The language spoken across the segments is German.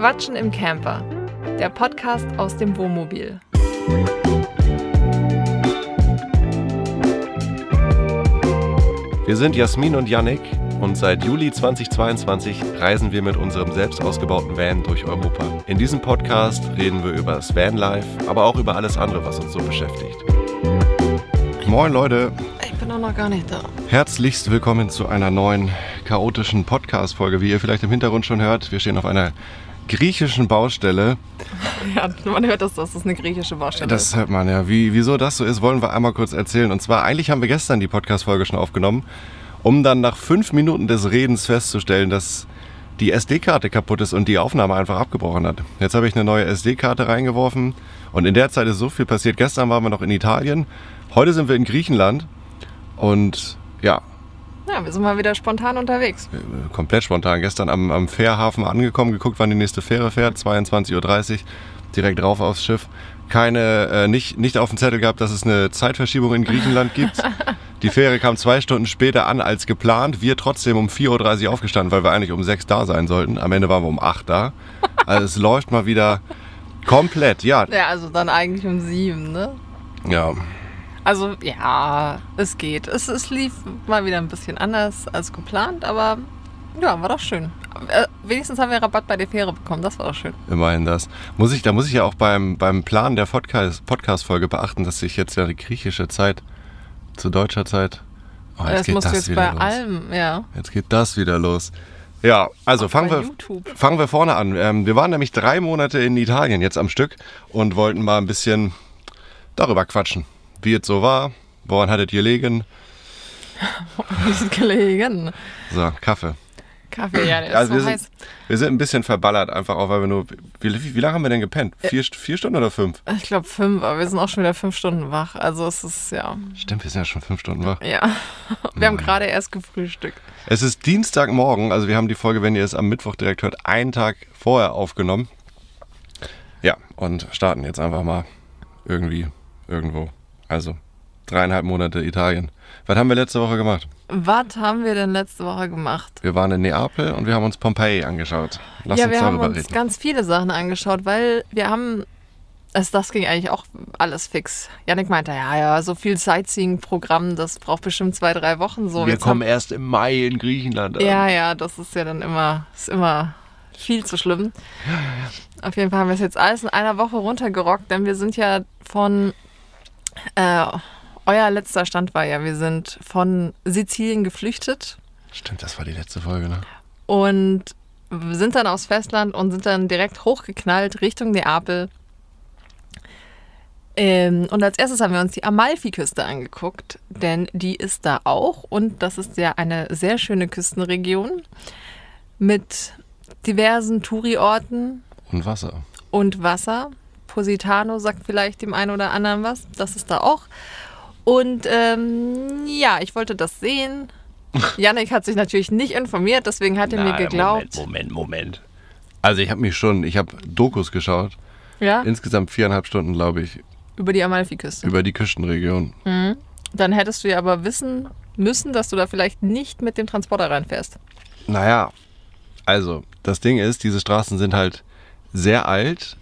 Quatschen im Camper, der Podcast aus dem Wohnmobil. Wir sind Jasmin und Yannick und seit Juli 2022 reisen wir mit unserem selbst ausgebauten Van durch Europa. In diesem Podcast reden wir über das Vanlife, aber auch über alles andere, was uns so beschäftigt. Moin Leute, Ich bin auch noch gar nicht da. herzlichst willkommen zu einer neuen chaotischen Podcast-Folge. Wie ihr vielleicht im Hintergrund schon hört, wir stehen auf einer griechischen Baustelle. Ja, man hört, dass das eine griechische Baustelle Das hört man ja. Wie, wieso das so ist, wollen wir einmal kurz erzählen. Und zwar, eigentlich haben wir gestern die Podcast-Folge schon aufgenommen, um dann nach fünf Minuten des Redens festzustellen, dass die SD-Karte kaputt ist und die Aufnahme einfach abgebrochen hat. Jetzt habe ich eine neue SD-Karte reingeworfen und in der Zeit ist so viel passiert. Gestern waren wir noch in Italien, heute sind wir in Griechenland und ja, Ja, wir sind mal wieder spontan unterwegs. äh, komplett spontan. Gestern am, am Fährhafen angekommen, geguckt, wann die nächste Fähre fährt, 22.30 Uhr, direkt rauf aufs Schiff. Keine, äh, nicht, nicht auf dem Zettel gehabt, dass es eine Zeitverschiebung in Griechenland gibt. Die Fähre kam zwei Stunden später an als geplant. Wir trotzdem um 4.30 Uhr aufgestanden, weil wir eigentlich um 6 da sein sollten. Am Ende waren wir um 8 da. Also es läuft mal wieder komplett. Ja, Ja, also dann eigentlich um sieben, ne? ja. Also ja, es geht. Es, es lief mal wieder ein bisschen anders als geplant, aber ja, war doch schön. Äh, wenigstens haben wir Rabatt bei der Fähre bekommen, das war doch schön. Immerhin das. Muss ich, da muss ich ja auch beim, beim Plan der Podcast- Podcast-Folge beachten, dass sich jetzt ja die griechische Zeit zu deutscher Zeit. Oh, das musst du jetzt wieder bei los. allem, ja. Jetzt geht das wieder los. Ja, also fangen wir, YouTube. fangen wir vorne an. Ähm, wir waren nämlich drei Monate in Italien jetzt am Stück und wollten mal ein bisschen darüber quatschen, wie es so war. Woran hattet ihr gelegen? Wir sind gelegen. So, Kaffee. Kaffee, ja, der ist Also wir, so sind, heiß. wir sind ein bisschen verballert, einfach auch, weil wir nur. Wie, wie, wie lange haben wir denn gepennt? Vier, vier Stunden oder fünf? Ich glaube fünf, aber wir sind auch schon wieder fünf Stunden wach. Also es ist, ja, Stimmt, wir sind ja schon fünf Stunden wach. ja. Wir haben gerade erst gefrühstückt. Es ist Dienstagmorgen, also wir haben die Folge, wenn ihr es am Mittwoch direkt hört, einen Tag vorher aufgenommen. Ja, und starten jetzt einfach mal irgendwie irgendwo. Also dreieinhalb Monate Italien. Was haben wir letzte Woche gemacht? Was haben wir denn letzte Woche gemacht? Wir waren in Neapel und wir haben uns Pompeji angeschaut. Lass ja, uns wir haben uns reden. ganz viele Sachen angeschaut, weil wir haben, also das ging eigentlich auch alles fix. Janik meinte, ja, ja, so viel Sightseeing-Programm, das braucht bestimmt zwei, drei Wochen so. wir Jetzt kommen haben- erst im Mai in Griechenland an. Ja, ja, das ist ja dann immer, ist immer viel zu schlimm. Auf jeden Fall haben wir es jetzt alles in einer Woche runtergerockt, denn wir sind ja von, äh, euer letzter Stand war ja, wir sind von Sizilien geflüchtet Stimmt, das war die letzte Folge, ne? und sind dann aufs Festland und sind dann direkt hochgeknallt Richtung Neapel. Ähm, und als erstes haben wir uns die Amalfiküste angeguckt, denn die ist da auch und das ist ja eine sehr schöne Küstenregion mit diversen Touri-Orten Und Wasser. und Wasser. Positano sagt vielleicht dem einen oder anderen was. Das ist da auch. Und ähm, ja, ich wollte das sehen. Yannick hat sich natürlich nicht informiert, deswegen hat er mir Nein, geglaubt. Moment, Moment, Moment. Also ich habe mich schon, ich habe Dokus geschaut. Ja, Insgesamt viereinhalb Stunden, glaube ich, über die Amalfiküste. über die Küstenregion. Dann hättest du ja aber wissen müssen, dass du da vielleicht nicht mit dem Transporter reinfährst. Naja, also das Ding ist, diese Straßen sind halt sehr alt,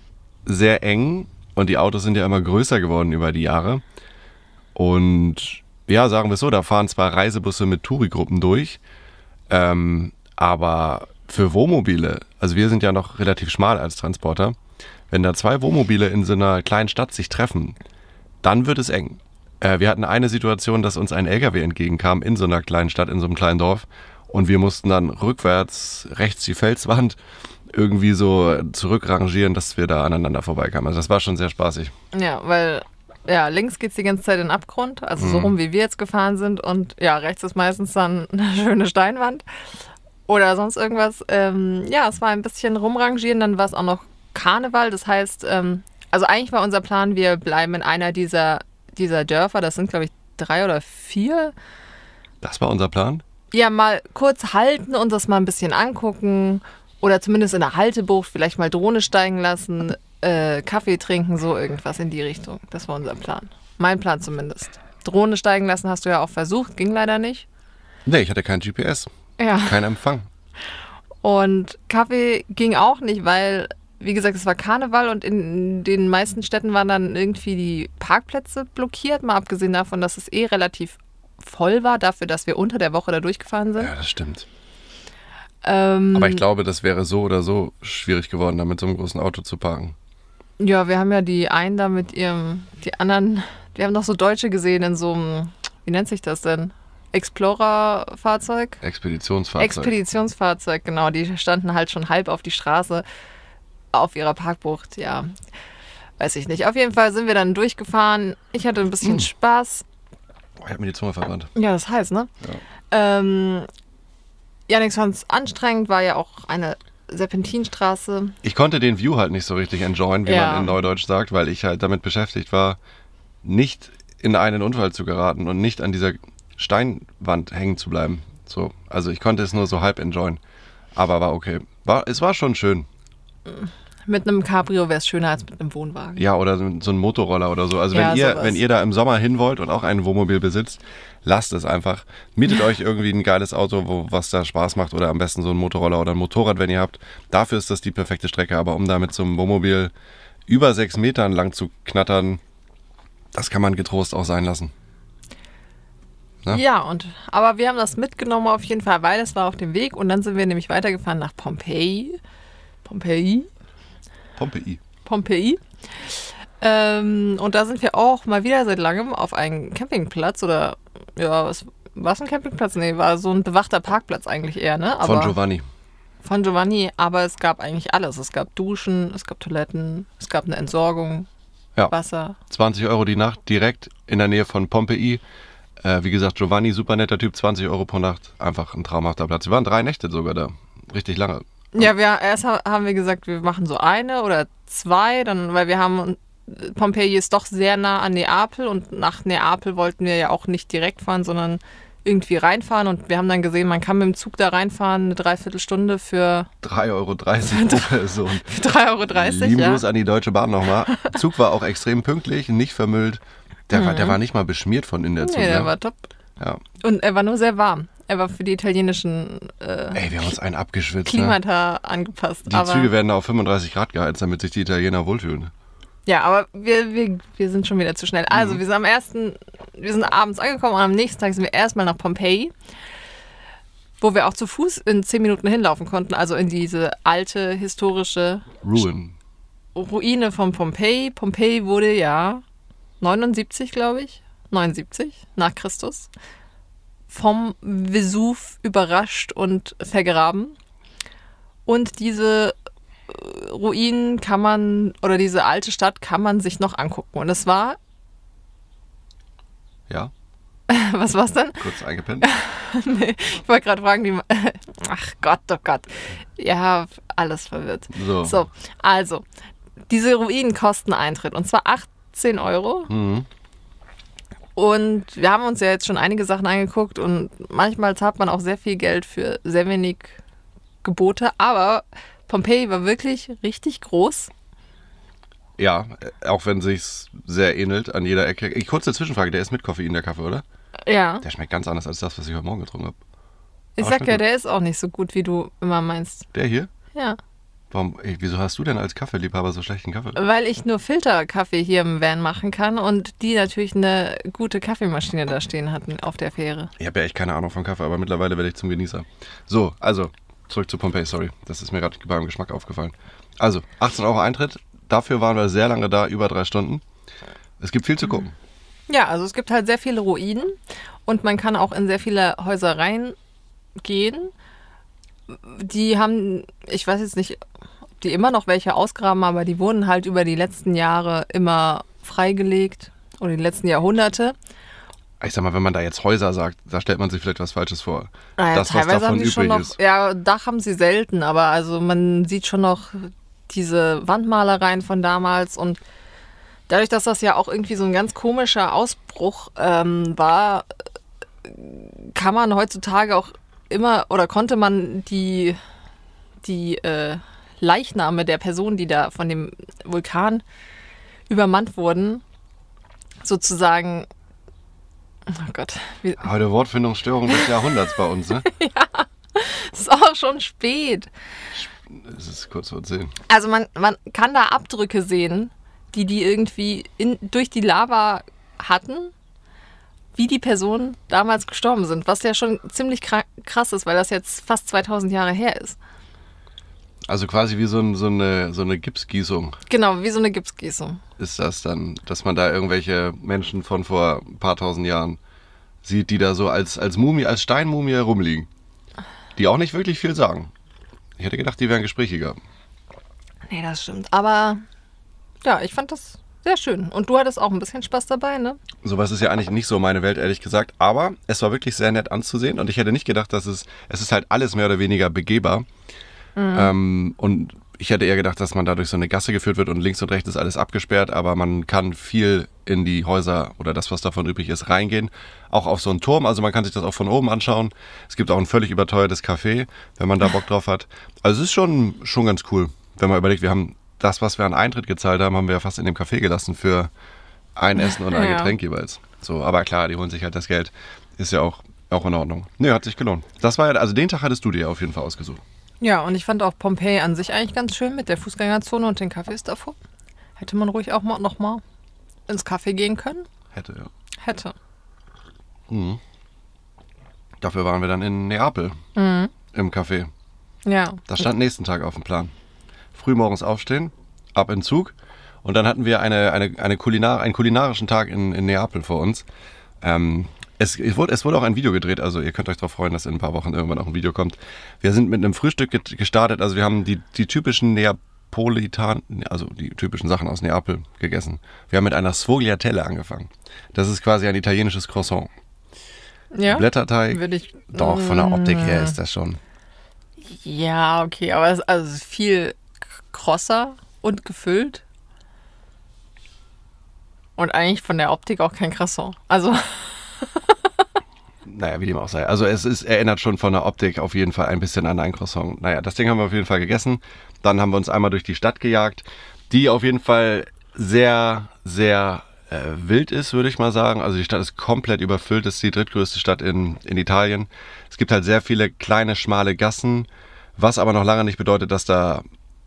sehr eng und die Autos sind ja immer größer geworden über die Jahre. Und ja, sagen wir es so, da fahren zwar Reisebusse mit Tourigruppen durch, ähm, aber für Wohnmobile, also wir sind ja noch relativ schmal als Transporter, wenn da zwei Wohnmobile in so einer kleinen Stadt sich treffen, dann wird es eng. Äh, wir hatten eine Situation, dass uns ein LKW entgegenkam in so einer kleinen Stadt, in so einem kleinen Dorf. Und wir mussten dann rückwärts, rechts die Felswand irgendwie so zurückrangieren, dass wir da aneinander vorbeikamen. Also das war schon sehr spaßig. Ja, weil ja, links geht es die ganze Zeit in den Abgrund, also so rum wie wir jetzt gefahren sind. Und ja, rechts ist meistens dann eine schöne Steinwand oder sonst irgendwas. Ähm, ja, es war ein bisschen rumrangieren, dann war es auch noch Karneval. Das heißt, ähm, also eigentlich war unser Plan, wir bleiben in einer dieser, dieser Dörfer. Das sind, glaube ich, drei oder vier. Das war unser Plan. Ja, mal kurz halten und das mal ein bisschen angucken. Oder zumindest in der Haltebucht vielleicht mal Drohne steigen lassen, äh, Kaffee trinken, so irgendwas in die Richtung. Das war unser Plan. Mein Plan zumindest. Drohne steigen lassen hast du ja auch versucht, ging leider nicht. Nee, ich hatte kein GPS, Ja. kein Empfang. Und Kaffee ging auch nicht, weil, wie gesagt, es war Karneval und in den meisten Städten waren dann irgendwie die Parkplätze blockiert, mal abgesehen davon, dass es eh relativ voll war, dafür, dass wir unter der Woche da durchgefahren sind. Ja, das stimmt. Ähm, Aber ich glaube, das wäre so oder so schwierig geworden, da mit so einem großen Auto zu parken. Ja, wir haben ja die einen da mit ihrem, die anderen, wir haben noch so Deutsche gesehen in so einem, wie nennt sich das denn? Explorer-Fahrzeug? Expeditionsfahrzeug. Expeditionsfahrzeug, genau. Die standen halt schon halb auf die Straße auf ihrer Parkbucht, ja. Weiß ich nicht. Auf jeden Fall sind wir dann durchgefahren. Ich hatte ein bisschen Hm. Spaß. oh, ich habe mir die Zunge verbrannt. Ja, das heißt, ne? Ja. Ähm, ja, nichts fand es anstrengend, war ja auch eine Serpentinstraße. Ich konnte den View halt nicht so richtig enjoyen, wie Ja. man in Neudeutsch sagt, weil ich halt damit beschäftigt war, nicht in einen Unfall zu geraten und nicht an dieser Steinwand hängen zu bleiben. So, also ich konnte es nur so halb enjoyen. Aber war okay. War, es war schon schön. Mit einem Cabrio wäre es schöner als mit einem Wohnwagen. Ja, oder so so ein Motorroller oder so. Also Ja, wenn ihr, sowas. wenn ihr da im Sommer hin wollt und auch ein Wohnmobil besitzt, lasst es einfach. Mietet euch irgendwie ein geiles Auto, wo, was da Spaß macht oder am besten so ein Motorroller oder ein Motorrad, wenn ihr habt. Dafür ist das die perfekte Strecke. Aber um da mit so einem Wohnmobil über sechs Metern lang zu knattern, das kann man getrost auch sein lassen. Ja. Ja, und aber wir haben das mitgenommen auf jeden Fall, weil es war auf dem Weg und dann sind wir nämlich weitergefahren nach Pompeji. Pompeji? Pompeii. Pompeji. Ähm, und da sind wir auch mal wieder seit langem auf einem Campingplatz oder ja, was war es ein Campingplatz? Nee, war so ein bewachter Parkplatz eigentlich eher, ne? Von Giovanni. Von Giovanni, aber es gab eigentlich alles. Es gab Duschen, es gab Toiletten, es gab eine Entsorgung, Ja. Wasser. 20 Euro die Nacht, direkt in der Nähe von Pompeii. Äh, wie gesagt, Giovanni, super netter Typ, 20 Euro pro Nacht. Einfach ein traumhafter Platz. Wir waren drei Nächte sogar da. Richtig lange. Ja, wir, erst ha- haben wir gesagt, wir machen so eine oder zwei, dann, weil wir haben, Pompeji ist doch sehr nah an Neapel und nach Neapel wollten wir ja auch nicht direkt fahren, sondern irgendwie reinfahren und wir haben dann gesehen, man kann mit dem Zug da reinfahren, eine Dreiviertelstunde für 3,30 Euro pro Person. 3,30 Euro. Lieben ja. Gruß an die Deutsche Bahn nochmal. Zug war auch extrem pünktlich, nicht vermüllt. Der, war, der war nicht mal beschmiert von in der Zug. Mhm. Nee, der ne? war top. ja. Und er war nur sehr warm. War für die italienischen äh, Ey, wir haben uns einen abgeschwitzt. Ne? Klimata angepasst. Die Züge werden da auf 35 Grad geheizt, damit sich die Italiener wohlfühlen. Ja, aber wir, wir, wir sind schon wieder zu schnell. Also, Mhm. wir sind am ersten, wir sind abends angekommen und am nächsten Tag sind wir erstmal nach Pompeji, wo wir auch zu Fuß in zehn Minuten hinlaufen konnten. Also in diese alte historische Ruin. Ruine von Pompeji. Pompeji wurde ja 79, glaube ich, 79 nach Christus vom Vesuv überrascht und vergraben. Und diese äh, Ruinen kann man, oder diese alte Stadt kann man sich noch angucken. Und es war, Ja, was war's denn? kurz eingepennt. Ich wollte gerade fragen, wie man, ach Gott, oh Gott. Ja, alles verwirrt. So. So, also, diese Ruinen kosten Eintritt und zwar 18 Euro. Mhm. Und wir haben uns ja jetzt schon einige Sachen angeguckt und manchmal zahlt man auch sehr viel Geld für sehr wenig Gebote. Aber Pompeji war wirklich richtig groß. Ja, auch wenn sich's sehr ähnelt an jeder Ecke. Ich, kurze Zwischenfrage, der ist mit Koffein, der Kaffee, oder? Ja, Der schmeckt ganz anders als das, was ich heute Morgen getrunken habe. ich Aber sag ja, gut. der ist auch nicht so gut, wie du immer meinst. Der hier? Ja, Warum, ey, wieso hast du denn als Kaffeeliebhaber so schlechten Kaffee? weil ich nur Filterkaffee hier im Van machen kann und die natürlich eine gute Kaffeemaschine da stehen hatten auf der Fähre. Ich habe ja echt keine Ahnung von Kaffee, aber mittlerweile werde ich zum Genießer. So, also, zurück zu Pompeii, sorry. Das ist mir gerade beim Geschmack aufgefallen. Also, 18 Euro Eintritt. Dafür waren wir sehr lange da, über drei Stunden. Es gibt viel zu gucken. Ja, also es gibt halt sehr viele Ruinen und man kann auch in sehr viele Häuser reingehen. Die haben, ich weiß jetzt nicht, ob die immer noch welche ausgraben, aber die wurden halt über die letzten Jahre immer freigelegt oder die letzten Jahrhunderte. Ich sag mal, wenn man da jetzt Häuser sagt, da stellt man sich vielleicht was Falsches vor. Naja, das, was teilweise davon haben die schon übrig noch, ist. ja, Dach haben sie selten, aber also man sieht schon noch diese Wandmalereien von damals und dadurch, dass das ja auch irgendwie so ein ganz komischer Ausbruch ähm, war, kann man heutzutage auch immer oder konnte man die, die äh, Leichname der Personen, die da von dem Vulkan übermannt wurden, sozusagen, oh Gott, wie, Heute Wortfindungsstörung des Jahrhunderts bei uns, ne? es ist auch schon spät. Es ist kurz vor zehn. Also man, man kann da Abdrücke sehen, die die irgendwie in, durch die Lava hatten, wie die Personen damals gestorben sind. Was ja schon ziemlich kra- krass ist, weil das jetzt fast 2000 Jahre her ist. Also quasi wie so, ein, so, eine, so eine Gipsgießung Genau, wie so eine Gipsgießung. ist das dann, dass man da irgendwelche Menschen von vor ein paar tausend Jahren sieht, die da so als, als Mumie, als Steinmumie herumliegen. Die auch nicht wirklich viel sagen. Ich hätte gedacht, die wären gesprächiger. Nee, das stimmt. Aber ja, ich fand das sehr schön. Und du hattest auch ein bisschen Spaß dabei, ne? Sowas ist ja eigentlich nicht so meine Welt, ehrlich gesagt. Aber es war wirklich sehr nett anzusehen und ich hätte nicht gedacht, dass es, es ist halt alles mehr oder weniger begehbar. Ähm, und ich hätte eher gedacht, dass man da durch so eine Gasse geführt wird und links und rechts ist alles abgesperrt, aber man kann viel in die Häuser oder das, was davon übrig ist, reingehen. Auch auf so einen Turm, also man kann sich das auch von oben anschauen. Es gibt auch ein völlig überteuertes Café, wenn man da Bock drauf hat. Also es ist schon, schon ganz cool, wenn man überlegt, wir haben das, was wir an Eintritt gezahlt haben, haben wir ja fast in dem Café gelassen für ein Essen und ein Ja. Getränk jeweils. So, aber klar, die holen sich halt das Geld. Ist ja auch, auch in Ordnung. Nö, hat sich gelohnt. Das war ja, also den Tag hattest du dir auf jeden Fall ausgesucht. Ja, und ich fand auch Pompeji an sich eigentlich ganz schön mit der Fußgängerzone und den Cafés davor. Hätte man ruhig auch mal noch mal ins Café gehen können? Hätte, ja. Hätte. Dafür waren wir dann in Neapel Mhm. im Café. Ja. Das stand nächsten Tag auf dem Plan. Frühmorgens aufstehen, ab in Zug und dann hatten wir eine, eine, eine Kulinar, einen kulinarischen Tag in, in Neapel vor uns. Ähm, es, es, wurde, es wurde auch ein Video gedreht, also ihr könnt euch darauf freuen, dass in ein paar Wochen irgendwann auch ein Video kommt. Wir sind mit einem Frühstück gestartet, also wir haben die, die typischen Neapolitan, also die typischen Sachen aus Neapel gegessen. Wir haben mit einer Sfogliatelle angefangen. Das ist quasi ein italienisches Croissant. Ja. Blätterteig. Würde ich. Doch, von der Optik her ist das schon. Ja, okay, aber es ist also viel krosser und gefüllt. Und eigentlich von der Optik auch kein Croissant. Also, Naja, wie dem auch sei. Also es ist, erinnert schon von der Optik auf jeden Fall ein bisschen an ein Croissant. Naja, das Ding haben wir auf jeden Fall gegessen. Dann haben wir uns einmal durch die Stadt gejagt, die auf jeden Fall sehr, sehr äh, wild ist, würde ich mal sagen. Also die Stadt ist komplett überfüllt. Es ist die drittgrößte Stadt in, in Italien. Es gibt halt sehr viele kleine, schmale Gassen, was aber noch lange nicht bedeutet, dass da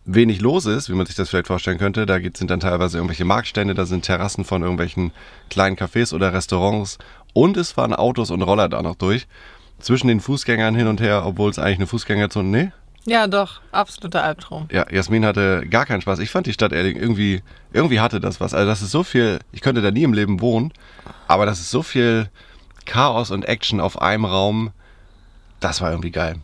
wenig los ist, wie man sich das vielleicht vorstellen könnte. Da gibt- sind dann teilweise irgendwelche Marktstände, da sind Terrassen von irgendwelchen kleinen Cafés oder Restaurants und es fahren Autos und Roller da noch durch. Zwischen den Fußgängern hin und her, obwohl es eigentlich eine Fußgängerzone, nee, ja, doch, absoluter Albtraum. ja, Jasmin hatte gar keinen Spaß. Ich fand die Stadt ehrlich irgendwie, irgendwie hatte das was. Also das ist so viel, ich könnte da nie im Leben wohnen, aber das ist so viel Chaos und Action auf einem Raum. Das war irgendwie geil.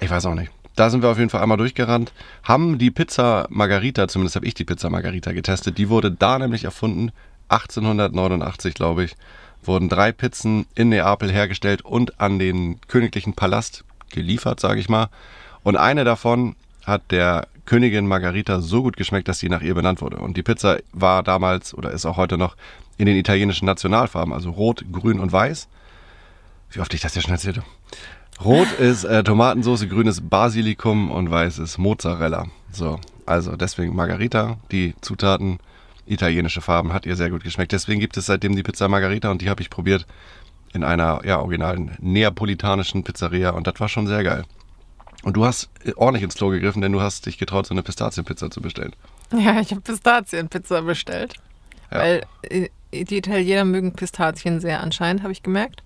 Ich weiß auch nicht. Da sind wir auf jeden Fall einmal durchgerannt, haben die Pizza Margarita, zumindest habe ich die Pizza Margarita getestet. Die wurde da nämlich erfunden, 1889 glaube ich, wurden drei Pizzen in Neapel hergestellt und an den königlichen Palast geliefert, sage ich mal. Und eine davon hat der Königin Margarita so gut geschmeckt, dass sie nach ihr benannt wurde. Und die Pizza war damals oder ist auch heute noch in den italienischen Nationalfarben, also rot, grün und weiß. Wie oft ich das ja schon erzählte. Rot ist äh, Tomatensauce, grün ist Basilikum und weiß ist Mozzarella. So, also deswegen Margarita, die Zutaten, italienische Farben, hat ihr sehr gut geschmeckt. Deswegen gibt es seitdem die Pizza Margarita und die habe ich probiert in einer ja, originalen neapolitanischen Pizzeria und das war schon sehr geil. Und du hast äh, ordentlich ins Klo gegriffen, denn du hast dich getraut, so eine Pistazienpizza zu bestellen. Ja, ich habe Pistazienpizza bestellt. Ja. Weil äh, die Italiener mögen Pistazien sehr anscheinend, habe ich gemerkt.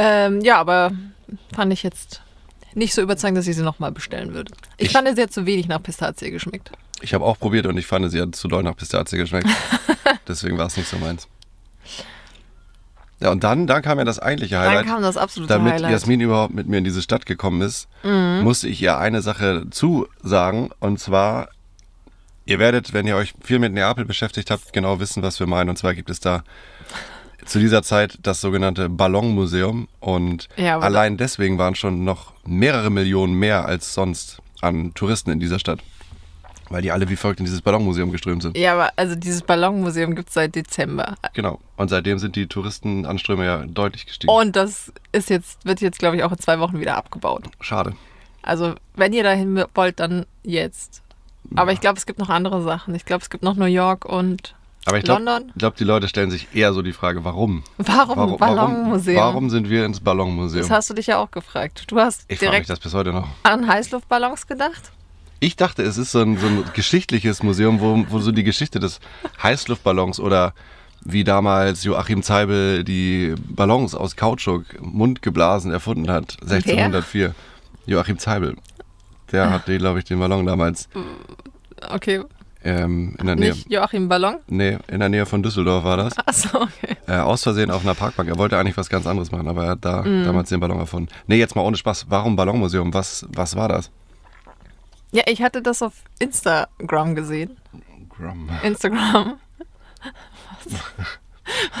Ähm, ja, aber fand ich jetzt nicht so überzeugend, dass ich sie nochmal bestellen würde. Ich, Ich- fand, sie hat zu wenig nach Pistazie geschmeckt. Ich habe auch probiert und ich fand, sie hat zu doll nach Pistazie geschmeckt. Deswegen war es nicht so meins. Ja, und dann, dann kam ja das eigentliche Dann Highlight. kam das absolute Damit Highlight. Jasmin überhaupt mit mir in diese Stadt gekommen ist, Mhm. musste ich ihr eine Sache zusagen. Und zwar, ihr werdet, wenn ihr euch viel mit Neapel beschäftigt habt, genau wissen, was wir meinen. Und zwar gibt es da zu dieser Zeit das sogenannte Ballonmuseum. Und Ja, allein deswegen waren schon noch mehrere Millionen mehr als sonst an Touristen in dieser Stadt. Weil die alle wie folgt in dieses Ballonmuseum geströmt sind. Ja, aber also dieses Ballonmuseum gibt es seit Dezember. Genau. Und seitdem sind die Touristenanströme ja deutlich gestiegen. Und das ist jetzt, wird jetzt, glaube ich, auch in zwei Wochen wieder abgebaut. Schade. Also, wenn ihr dahin wollt, dann jetzt. Aber ich glaube, es gibt noch andere Sachen. Ich glaube, es gibt noch New York und Aber ich glaube, glaub, die Leute stellen sich eher so die Frage, warum? Warum, Ballonmuseum? Warum, warum sind wir ins Ballonmuseum? Das hast du dich ja auch gefragt. Du hast ich frage mich direkt das bis heute noch. an Heißluftballons gedacht? Ich dachte, es ist so ein, so ein geschichtliches Museum, wo, wo so die Geschichte des Heißluftballons oder wie damals Joachim Zeibel die Ballons aus Kautschuk mundgeblasen erfunden hat, 1604. Joachim Zeibel. Der hat, glaube ich, den Ballon damals Okay, ähm, in der Nähe. nicht Joachim Ballon? Nee, in der Nähe von Düsseldorf war das. Achso, okay. Äh, aus Versehen auf einer Parkbank. Er wollte eigentlich was ganz anderes machen, aber er hat da Mhm. damals den Ballon erfunden. Nee, jetzt mal ohne Spaß. Warum Ballonmuseum? Was, was war das? Ja, ich hatte das auf Instagram gesehen. Grum. Instagram. Was,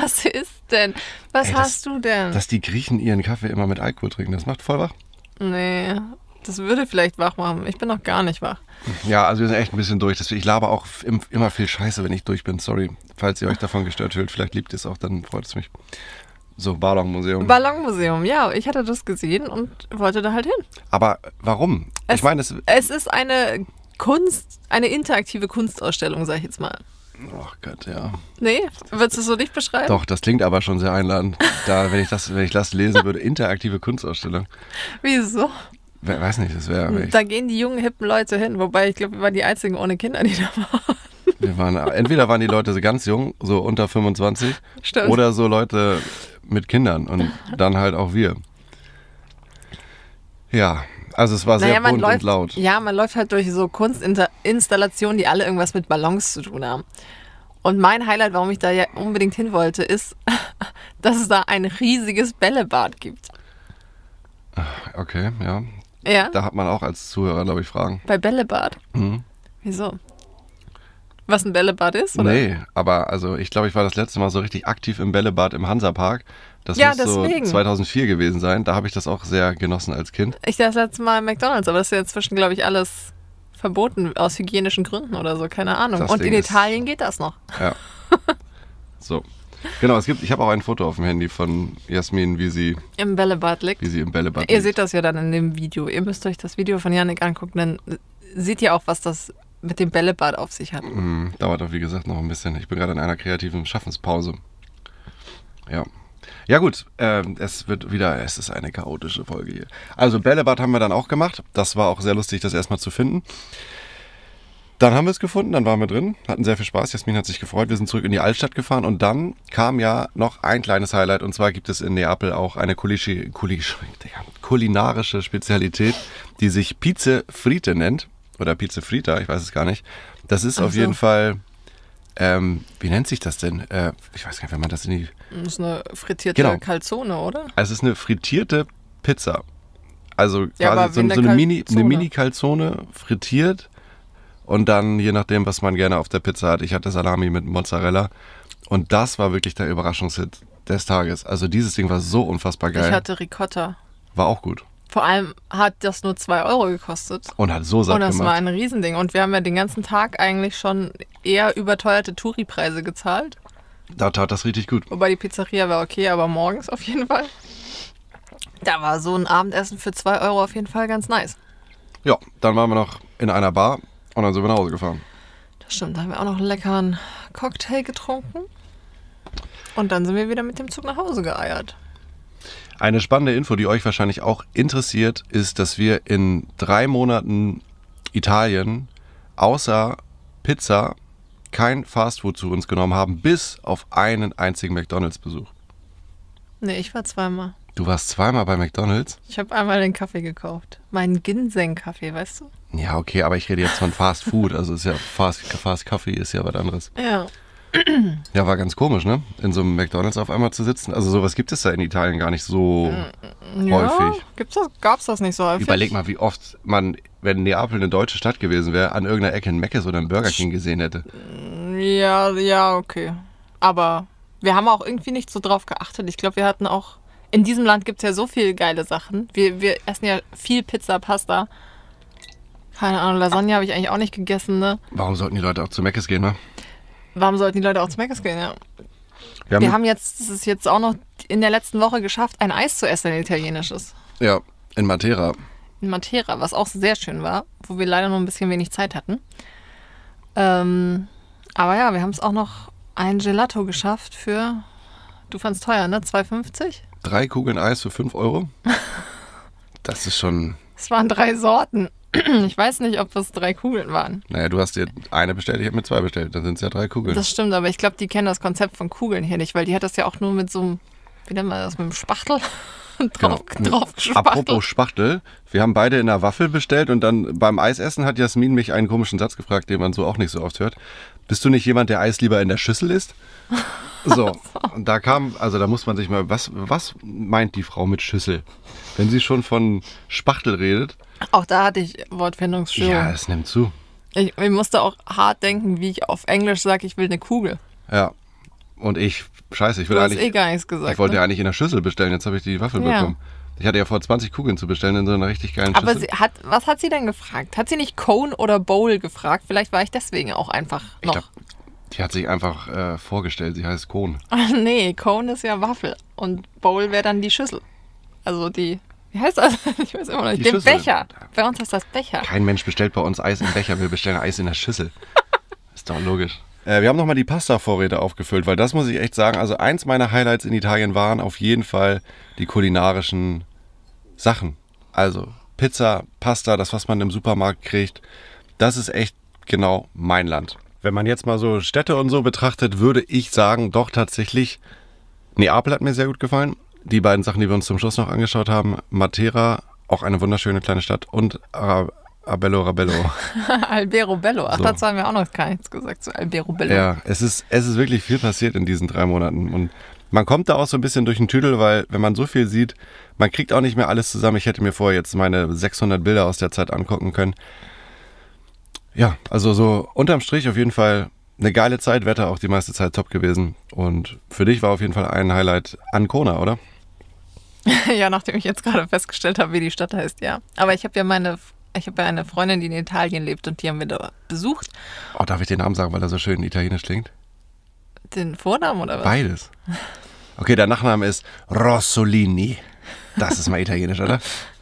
was ist denn? Was Ey, das- hast du denn? Dass die Griechen ihren Kaffee immer mit Alkohol trinken, das macht voll wach. nee, das würde vielleicht wach machen. Ich bin noch gar nicht wach. Ja, also wir sind echt ein bisschen durch. Ich laber auch im- immer viel Scheiße, wenn ich durch bin. Sorry, falls ihr euch davon gestört fühlt. Vielleicht liebt ihr es auch, dann freut es mich. So, Ballonmuseum. Ballonmuseum, ja, ich hatte das gesehen und wollte da halt hin. Aber warum? Es- ich meine, es. Es ist eine Kunst, eine interaktive Kunstausstellung, sag ich jetzt mal. Oh Gott, ja. Nee, würdest du es so nicht beschreiben? Doch, das klingt aber schon sehr einladend. Da, wenn ich das, wenn ich das lesen würde, interaktive Kunstausstellung. Wieso? Weiß nicht, das wäre. Da gehen die jungen, hippen Leute hin. Wobei, ich glaube, wir waren die einzigen ohne Kinder, die da waren. Wir waren, entweder waren die Leute so ganz jung, so unter 25, Stimmt. oder so Leute mit Kindern und dann halt auch wir. Ja, also es war sehr Naja, man bunt läuft, und laut. Ja, man läuft halt durch so Kunstinstallationen, die alle irgendwas mit Ballons zu tun haben. Und mein Highlight, warum ich da ja unbedingt hin wollte, ist, dass es da ein riesiges Bällebad gibt. Okay, ja. Ja, Da hat man auch als Zuhörer, glaube ich, Fragen. bei Bällebad. Mhm. Wieso? Was ein Bällebad ist? Oder? Nee, aber also ich glaube, ich war das letzte Mal so richtig aktiv im Bällebad im Hansapark. Das Ja, muss so deswegen. 2004 gewesen sein. Da habe ich das auch sehr genossen als Kind. Ich das letzte Mal McDonalds, aber das ist ja inzwischen, glaube ich, alles verboten aus hygienischen Gründen oder so, keine Ahnung. Das Und Ding in Italien geht das noch. Ja. so. Genau, es gibt, ich habe auch ein Foto auf dem Handy von Jasmin, wie sie, Im Bällebad liegt. wie sie im Bällebad Ihr liegt. seht das ja dann in dem Video. Ihr müsst euch das Video von Yannick angucken, dann seht ihr auch, was das mit dem Bällebad auf sich hat. Mm, dauert auch, wie gesagt, noch ein bisschen. Ich bin gerade in einer kreativen Schaffenspause. Ja. Ja gut, ähm, es wird wieder, es ist eine chaotische Folge hier. Also Bällebad haben wir dann auch gemacht. Das war auch sehr lustig, das erstmal zu finden. Dann haben wir es gefunden, dann waren wir drin, hatten sehr viel Spaß. Jasmin hat sich gefreut. Wir sind zurück in die Altstadt gefahren und dann kam ja noch ein kleines Highlight und zwar gibt es in Neapel auch eine kulische, kulisch, Digga, kulinarische Spezialität, die sich Pizze Frite nennt oder Pizze Frita, ich weiß es gar nicht. Das ist Ach auf so. jeden Fall, ähm, wie nennt sich das denn? Äh, ich weiß gar nicht, wenn man das in die Das ist eine frittierte Genau. Calzone, oder? also es ist eine frittierte Pizza. Also Ja, quasi so, wie eine so eine Mini, eine Calzone. Mini-Calzone frittiert und dann je nachdem, was man gerne auf der Pizza hat. Ich hatte Salami mit Mozzarella und das war wirklich der Überraschungshit des Tages. Also dieses Ding war so unfassbar Ich geil. hatte Ricotta. War auch gut Vor allem hat das nur 2 Euro gekostet. und hat so satt Und das gemacht. war ein Riesending. Und wir haben ja den ganzen Tag eigentlich schon eher überteuerte Touri-Preise gezahlt. da tat das richtig gut. Wobei die Pizzeria war okay, aber morgens auf jeden Fall. Da war so ein Abendessen für 2 Euro auf jeden Fall ganz nice. Ja, dann waren wir noch in einer Bar und dann sind wir nach Hause gefahren. Das stimmt, da haben wir auch noch einen leckeren Cocktail getrunken. Und dann sind wir wieder mit dem Zug nach Hause geeiert. Eine spannende Info, die euch wahrscheinlich auch interessiert, ist, dass wir in drei Monaten Italien außer Pizza kein Fastfood zu uns genommen haben, bis auf einen einzigen McDonalds-Besuch. Nee, ich war zweimal. Du warst zweimal bei McDonalds? Ich habe einmal den Kaffee gekauft. Meinen Ginseng-Kaffee, weißt du? Ja, okay, aber ich rede jetzt von Fast Food. Also ist ja Fast, Fast Kaffee ist ja was anderes. Ja. Ja, war ganz komisch, ne? In so einem McDonalds auf einmal zu sitzen. Also sowas gibt es da in Italien gar nicht so ja häufig. Gibt's das, gab's das nicht so häufig? Überleg mal, wie oft man, wenn Neapel eine deutsche Stadt gewesen wäre, an irgendeiner Ecke ein Mc's oder ein Burger King gesehen hätte. Ja, ja, okay. Aber wir haben auch irgendwie nicht so drauf geachtet. Ich glaube, wir hatten auch. In diesem Land gibt es ja so viele geile Sachen. Wir, wir essen ja viel Pizza, Pasta. Keine Ahnung, Lasagne habe ich eigentlich auch nicht gegessen, ne? Warum sollten die Leute auch zu Mc's gehen, ne? Warum sollten die Leute auch zu Mc's gehen, ja? Wir haben, Wir haben jetzt, es ist jetzt auch noch in der letzten Woche geschafft, ein Eis zu essen, ein italienisches. ja, in Matera. In Matera, was auch sehr schön war, wo wir leider nur ein bisschen wenig Zeit hatten. Ähm, aber ja, wir haben es auch noch ein Gelato geschafft für, du fandst teuer, ne? 2,50? Drei Kugeln Eis für 5 Euro. Das ist schon. Es waren drei Sorten. Ich weiß nicht, ob es drei Kugeln waren. Naja, du hast dir eine bestellt, ich habe mir zwei bestellt. Dann sind es ja drei Kugeln. Das stimmt, aber ich glaube, die kennen das Konzept von Kugeln hier nicht, weil die hat das ja auch nur mit so einem, wie nennt man das, mit einem Spachtel drauf, Genau. drauf gespachtelt. Apropos Spachtel, wir haben beide in der Waffel bestellt und dann beim Eisessen hat Jasmin mich einen komischen Satz gefragt, den man so auch nicht so oft hört. Bist du nicht jemand, der Eis lieber in der Schüssel isst? So, und da kam, also da muss man sich mal, was, was meint die Frau mit Schüssel? Wenn sie schon von Spachtel redet, Auch da hatte ich Wortfindungsstörung. ja, es nimmt zu. Ich, ich musste auch hart denken, wie ich auf Englisch sage, ich will eine Kugel. Ja. Und ich, scheiße, ich will Du hast eigentlich, eh gar nichts gesagt. ich wollte ja ne? eigentlich in der Schüssel bestellen, jetzt habe ich die Waffel Ja. bekommen. Ich hatte ja vor, 20 Kugeln zu bestellen in so einer richtig geilen Aber Schüssel. hat, was hat sie denn gefragt? Hat sie nicht Cone oder Bowl gefragt? Vielleicht war ich deswegen auch einfach ich noch. glaub, die hat sich einfach äh, vorgestellt, sie heißt Kohn. Ach nee, Cone ist ja Waffel und Bowl wäre dann die Schüssel. Also die, wie heißt das? Ich weiß immer noch nicht. Die Den Schüssel. Becher. Bei uns heißt das Becher. Kein Mensch bestellt bei uns Eis im Becher, wir bestellen Eis in der Schüssel. Ist doch logisch. Äh, wir haben nochmal die Pasta-Vorräte aufgefüllt, weil das muss ich echt sagen. Also eins meiner Highlights in Italien waren auf jeden Fall die kulinarischen Sachen. Also Pizza, Pasta, das, was man im Supermarkt kriegt. Das ist echt genau mein Land. Wenn man jetzt mal so Städte und so betrachtet, würde ich sagen, doch tatsächlich, Neapel hat mir sehr gut gefallen. Die beiden Sachen, die wir uns zum Schluss noch angeschaut haben, Matera, auch eine wunderschöne kleine Stadt und Abello Rabello. Albero Bello. Ach, So. dazu haben wir auch noch gar nichts gesagt zu Albero Bello. Ja, es ist, es ist wirklich viel passiert in diesen drei Monaten. Und man kommt da auch so ein bisschen durch den Tüdel, weil wenn man so viel sieht, man kriegt auch nicht mehr alles zusammen. Ich hätte mir vorher jetzt meine 600 Bilder aus der Zeit angucken können. Ja, also so unterm Strich auf jeden Fall eine geile Zeit, Wetter auch die meiste Zeit top gewesen. Und für dich war auf jeden Fall ein Highlight Ancona, oder? ja, nachdem ich jetzt gerade festgestellt habe, wie die Stadt heißt, ja. Aber ich habe ja meine, ich habe ja eine Freundin, die in Italien lebt und die haben wir da besucht. Oh, darf ich den Namen sagen, weil er so schön italienisch klingt? Den Vornamen oder was? Beides. Okay, der Nachname ist Rossolini. Das ist mal italienisch, oder?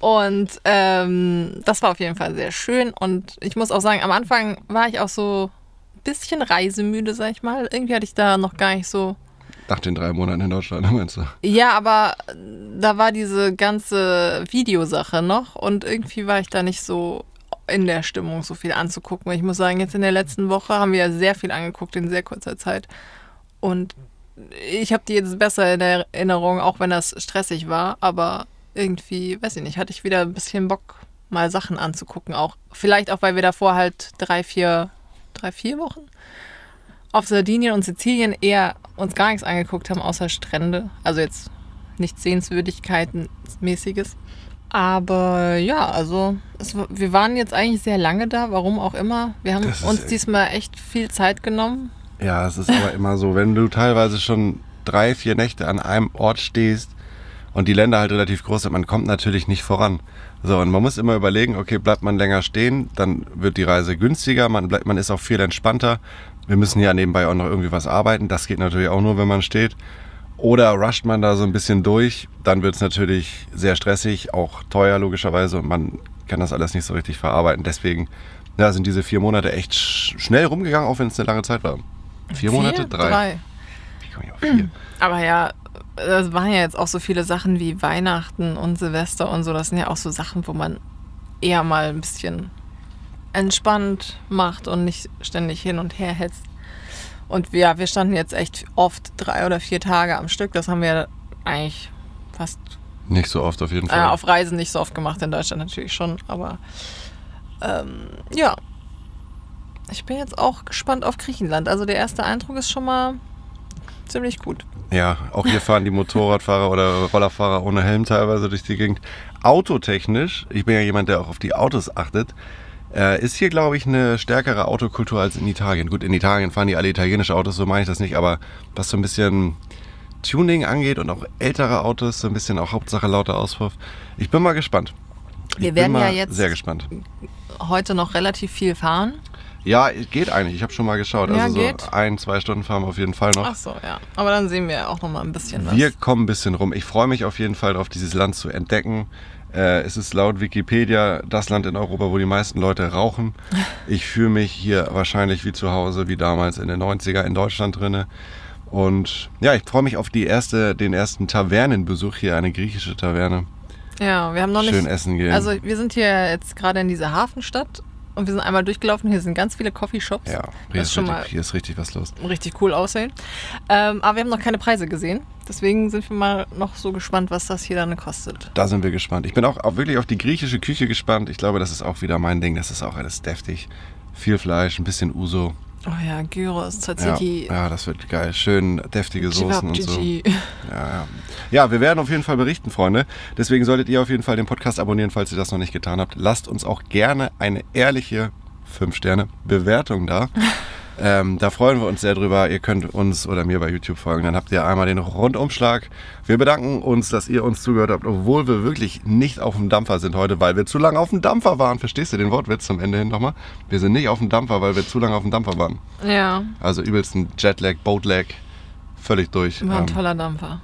Und ähm, das war auf jeden Fall sehr schön. Und ich muss auch sagen, am Anfang war ich auch so ein bisschen reisemüde, sag ich mal. Irgendwie hatte ich da noch gar nicht so. Nach den drei Monaten in Deutschland, meinst du? Ja, aber da war diese ganze Videosache noch und irgendwie war ich da nicht so in der Stimmung, so viel anzugucken. Ich muss sagen, jetzt in der letzten Woche haben wir ja sehr viel angeguckt in sehr kurzer Zeit. Und ich habe die jetzt besser in Erinnerung, auch wenn das stressig war. Aber irgendwie, weiß ich nicht, hatte ich wieder ein bisschen Bock, mal Sachen anzugucken. Auch vielleicht auch, weil wir davor halt drei, vier, drei, vier Wochen auf Sardinien und Sizilien eher uns gar nichts angeguckt haben, außer Strände. Also jetzt nichts Sehenswürdigkeiten mäßiges. Aber ja, also es, wir waren jetzt eigentlich sehr lange da, warum auch immer. Wir haben uns echt- diesmal echt viel Zeit genommen. Ja, es ist aber immer so, wenn du teilweise schon drei, vier Nächte an einem Ort stehst und die Länder halt relativ groß sind, man kommt natürlich nicht voran. So, und man muss immer überlegen, okay, bleibt man länger stehen, dann wird die Reise günstiger, man, bleibt, man ist auch viel entspannter. Wir müssen ja nebenbei auch noch irgendwie was arbeiten, das geht natürlich auch nur, wenn man steht. Oder rusht man da so ein bisschen durch, dann wird es natürlich sehr stressig, auch teuer logischerweise und man kann das alles nicht so richtig verarbeiten. Deswegen ja, sind diese vier Monate echt sch schnell rumgegangen, auch wenn es eine lange Zeit war. Vier Monate? Drei. Drei. Wie komme ich auf vier? Aber ja, das waren ja jetzt auch so viele Sachen wie Weihnachten und Silvester und so. Das sind ja auch so Sachen, wo man eher mal ein bisschen entspannt macht und nicht ständig hin und her hetzt. Und wir, wir standen jetzt echt oft drei oder vier Tage am Stück. Das haben wir eigentlich fast Nicht so oft auf jeden äh, Fall. auf Reisen nicht so oft gemacht, in Deutschland natürlich schon. Aber ähm, ja, ich bin jetzt auch gespannt auf Griechenland. Also der erste Eindruck ist schon mal ziemlich gut. Ja, auch hier fahren die Motorradfahrer oder Rollerfahrer ohne Helm teilweise durch die Gegend. Autotechnisch, ich bin ja jemand, der auch auf die Autos achtet, äh, ist hier, glaube ich, eine stärkere Autokultur als in Italien. Gut, in Italien fahren die alle italienische Autos, so meine ich das nicht, aber was so ein bisschen Tuning angeht und auch ältere Autos, so ein bisschen auch Hauptsache lauter Auspuff. Ich bin mal gespannt. Ich Wir bin werden ja jetzt- sehr gespannt. Heute noch relativ viel fahren. Ja, geht eigentlich. Ich habe schon mal geschaut. Ja, Also so geht. ein, zwei Stunden fahren wir auf jeden Fall noch. Ach so, ja. Aber dann sehen wir auch noch mal ein bisschen was. Wir kommen ein bisschen rum. Ich freue mich auf jeden Fall darauf, dieses Land zu entdecken. Äh, es ist laut Wikipedia das Land in Europa, wo die meisten Leute rauchen. Ich fühle mich hier wahrscheinlich wie zu Hause, wie damals in den 90er in Deutschland drinne. Und ja, ich freue mich auf die erste, den ersten Tavernenbesuch hier, eine griechische Taverne. Ja, wir haben noch Schön nicht. essen gehen. Also wir sind hier jetzt gerade in dieser Hafenstadt und wir sind einmal durchgelaufen. Hier sind ganz viele Coffeeshops. ja, hier ist, schon richtig, mal hier ist richtig was los. richtig cool aussehen. Ähm, aber wir haben noch keine Preise gesehen. Deswegen sind wir mal noch so gespannt, was das hier dann kostet. Da sind wir gespannt. Ich bin auch, auch wirklich auf die griechische Küche gespannt. Ich glaube, das ist auch wieder mein Ding. Das ist auch alles deftig. Viel Fleisch, ein bisschen Uso. Oh ja, Gyros, Ja, Tzatziki, ja, das wird geil. Schön deftige Soßen und so. Ja, ja. ja, wir werden auf jeden Fall berichten, Freunde. Deswegen solltet ihr auf jeden Fall den Podcast abonnieren, falls ihr das noch nicht getan habt. Lasst uns auch gerne eine ehrliche 5-Sterne-Bewertung da. Ähm, da freuen wir uns sehr drüber. Ihr könnt uns oder mir bei YouTube folgen. Dann habt ihr einmal den Rundumschlag. Wir bedanken uns, dass ihr uns zugehört habt, obwohl wir wirklich nicht auf dem Dampfer sind heute, weil wir zu lange auf dem Dampfer waren. Verstehst du den Wortwitz zum Ende hin nochmal? Wir sind nicht auf dem Dampfer, weil wir zu lange auf dem Dampfer waren. Ja, Also übelst ein Jetlag, Boatlag. Völlig durch. war ein Ähm, toller Dampfer.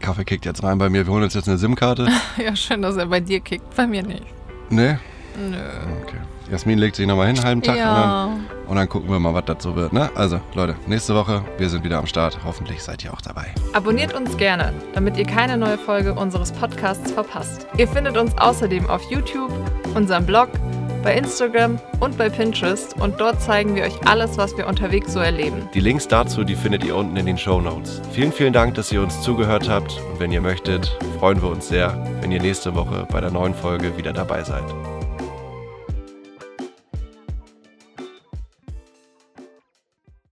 Kaffee kickt jetzt rein bei mir. Wir holen uns jetzt eine SIM-Karte. Ja, schön, dass er bei dir kickt. Bei mir nicht. ne? Nö. Okay. Jasmin legt sich nochmal hin, einen halben Tag. Ja. Und, dann, und dann gucken wir mal, was das so wird. Ne? Also, Leute, nächste Woche, wir sind wieder am Start. Hoffentlich seid ihr auch dabei. Abonniert uns gerne, damit ihr keine neue Folge unseres Podcasts verpasst. Ihr findet uns außerdem auf YouTube, unserem Blog, bei Instagram und bei Pinterest und dort zeigen wir euch alles, was wir unterwegs so erleben. Die Links dazu, die findet ihr unten in den Show Notes. Vielen, vielen Dank, dass ihr uns zugehört habt. Und wenn ihr möchtet, freuen wir uns sehr, wenn ihr nächste Woche bei der neuen Folge wieder dabei seid.